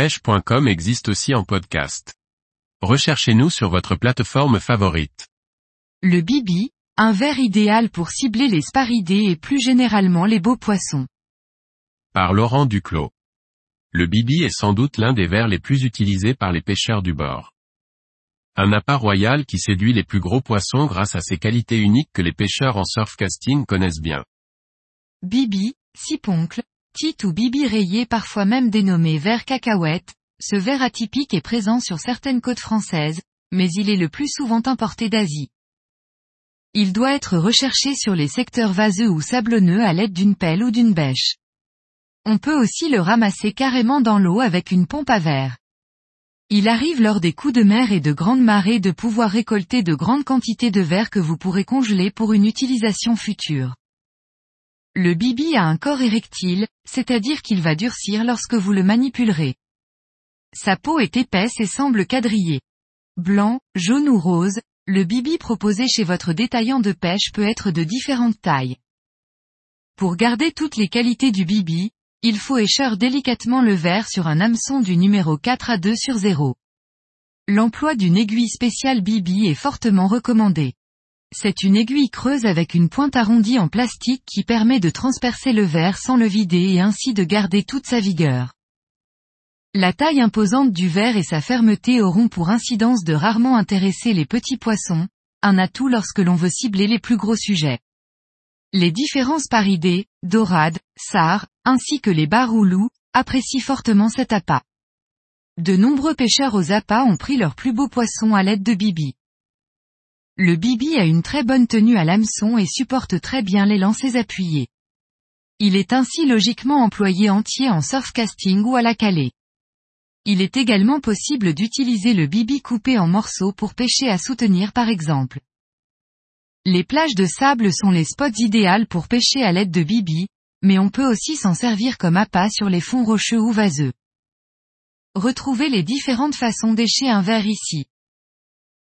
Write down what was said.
pêche.com existe aussi en podcast. Recherchez-nous sur votre plateforme favorite. Le bibi, un verre idéal pour cibler les sparidés et plus généralement les beaux poissons. Par Laurent Duclos. Le bibi est sans doute l'un des vers les plus utilisés par les pêcheurs du bord. Un appât royal qui séduit les plus gros poissons grâce à ses qualités uniques que les pêcheurs en surfcasting connaissent bien. Bibi, siponcle, tite ou bibi rayé parfois même dénommé verre cacahuète, ce verre atypique est présent sur certaines côtes françaises, mais il est le plus souvent importé d'Asie. Il doit être recherché sur les secteurs vaseux ou sablonneux à l'aide d'une pelle ou d'une bêche. On peut aussi le ramasser carrément dans l'eau avec une pompe à verre. Il arrive lors des coups de mer et de grandes marées de pouvoir récolter de grandes quantités de verre que vous pourrez congeler pour une utilisation future. Le bibi a un corps érectile, c'est-à-dire qu'il va durcir lorsque vous le manipulerez. Sa peau est épaisse et semble quadrillée. Blanc, jaune ou rose, le bibi proposé chez votre détaillant de pêche peut être de différentes tailles. Pour garder toutes les qualités du bibi, il faut écheur délicatement le verre sur un hameçon du numéro 4 à 2 sur 0. L'emploi d'une aiguille spéciale bibi est fortement recommandé. C'est une aiguille creuse avec une pointe arrondie en plastique qui permet de transpercer le verre sans le vider et ainsi de garder toute sa vigueur. La taille imposante du verre et sa fermeté auront pour incidence de rarement intéresser les petits poissons, un atout lorsque l'on veut cibler les plus gros sujets. Les différents paridés, dorades, sars, ainsi que les baroulous, apprécient fortement cet appât. De nombreux pêcheurs aux appâts ont pris leurs plus beaux poissons à l'aide de bibi. Le bibi a une très bonne tenue à l'hameçon et supporte très bien les lancers appuyés. Il est ainsi logiquement employé entier en surfcasting ou à la calée. Il est également possible d'utiliser le bibi coupé en morceaux pour pêcher à soutenir par exemple. Les plages de sable sont les spots idéaux pour pêcher à l'aide de bibi, mais on peut aussi s'en servir comme appât sur les fonds rocheux ou vaseux. Retrouvez les différentes façons d'écher un verre ici.